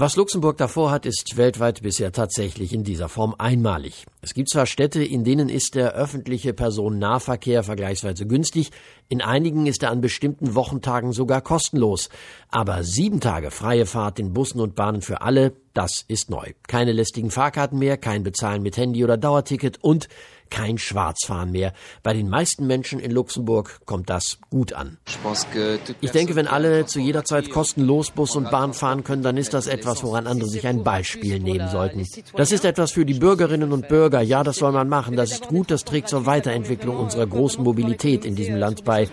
Was Luxemburg davor hat, ist weltweit bisher tatsächlich in dieser Form einmalig. Es gibt zwar Städte, in denen ist der öffentliche Personennahverkehr vergleichsweise günstig, in einigen ist er an bestimmten Wochentagen sogar kostenlos. Aber sieben Tage freie Fahrt in Bussen und Bahnen für alle, das ist neu. Keine lästigen Fahrkarten mehr, kein Bezahlen mit Handy oder Dauerticket und kein Schwarzfahren mehr. Bei den meisten Menschen in Luxemburg kommt das gut an. Ich denke, wenn alle zu jeder Zeit kostenlos Bus und Bahn fahren können, dann ist das etwas, woran andere sich ein Beispiel nehmen sollten. Das ist etwas für die Bürgerinnen und Bürger. Ja, das soll man machen. Das ist gut. Das trägt zur Weiterentwicklung unserer großen Mobilität in diesem Land bei.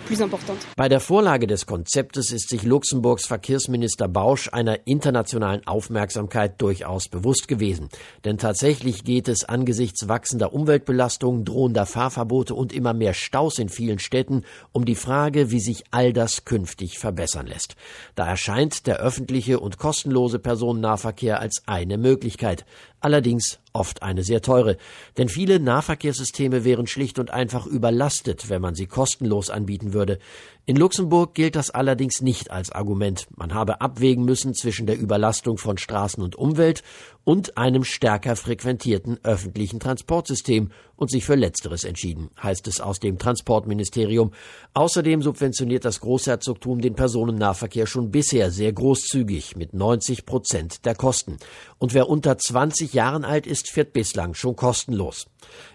Bei der Vorlage des Konzeptes ist sich Luxemburgs Verkehrsminister Bausch einer internationalen Aufmerksamkeit durchaus bewusst gewesen. Denn tatsächlich geht es angesichts wachsender Umweltbelastung, drohender Fahrverbote und immer mehr Staus in vielen Städten um die Frage, wie sich all das künftig verbessern lässt. Da erscheint der öffentliche und kostenlose Personennahverkehr als eine Möglichkeit. Allerdings oft eine sehr teure. Denn viele Nahverkehrssysteme wären schlicht und einfach überlastet, wenn man sie kostenlos anbieten würde. In Luxemburg gilt das allerdings nicht als Argument. Man habe abwägen müssen zwischen der Überlastung von Straßen und Umwelt und einem stärker frequentierten öffentlichen Transportsystem und sich für Letzteres entschieden, heißt es aus dem Transportministerium. Außerdem subventioniert das Großherzogtum den Personennahverkehr schon bisher sehr großzügig mit 90 Prozent der Kosten. Und wer unter 20 Jahren alt ist, fährt bislang schon kostenlos.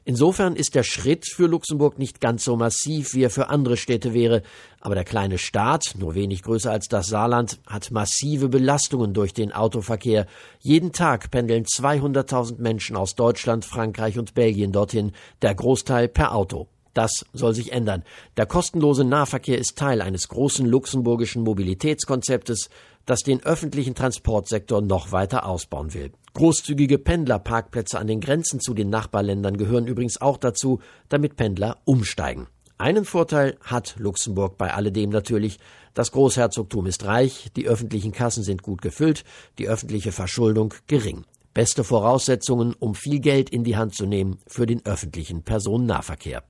Insofern ist der Schritt für Luxemburg nicht ganz so massiv, wie er für andere Städte wäre, aber der kleine Staat, nur wenig größer als das Saarland, hat massive Belastungen durch den Autoverkehr. Jeden Tag pendeln 200.000 Menschen aus Deutschland, Frankreich und Belgien dorthin, der Großteil per Auto. Das soll sich ändern. Der kostenlose Nahverkehr ist Teil eines großen luxemburgischen Mobilitätskonzeptes, das den öffentlichen Transportsektor noch weiter ausbauen will. Großzügige Pendlerparkplätze an den Grenzen zu den Nachbarländern gehören übrigens auch dazu, damit Pendler umsteigen. Einen Vorteil hat Luxemburg bei alledem natürlich. Das Großherzogtum ist reich, die öffentlichen Kassen sind gut gefüllt, die öffentliche Verschuldung gering. Beste Voraussetzungen, um viel Geld in die Hand zu nehmen für den öffentlichen Personennahverkehr.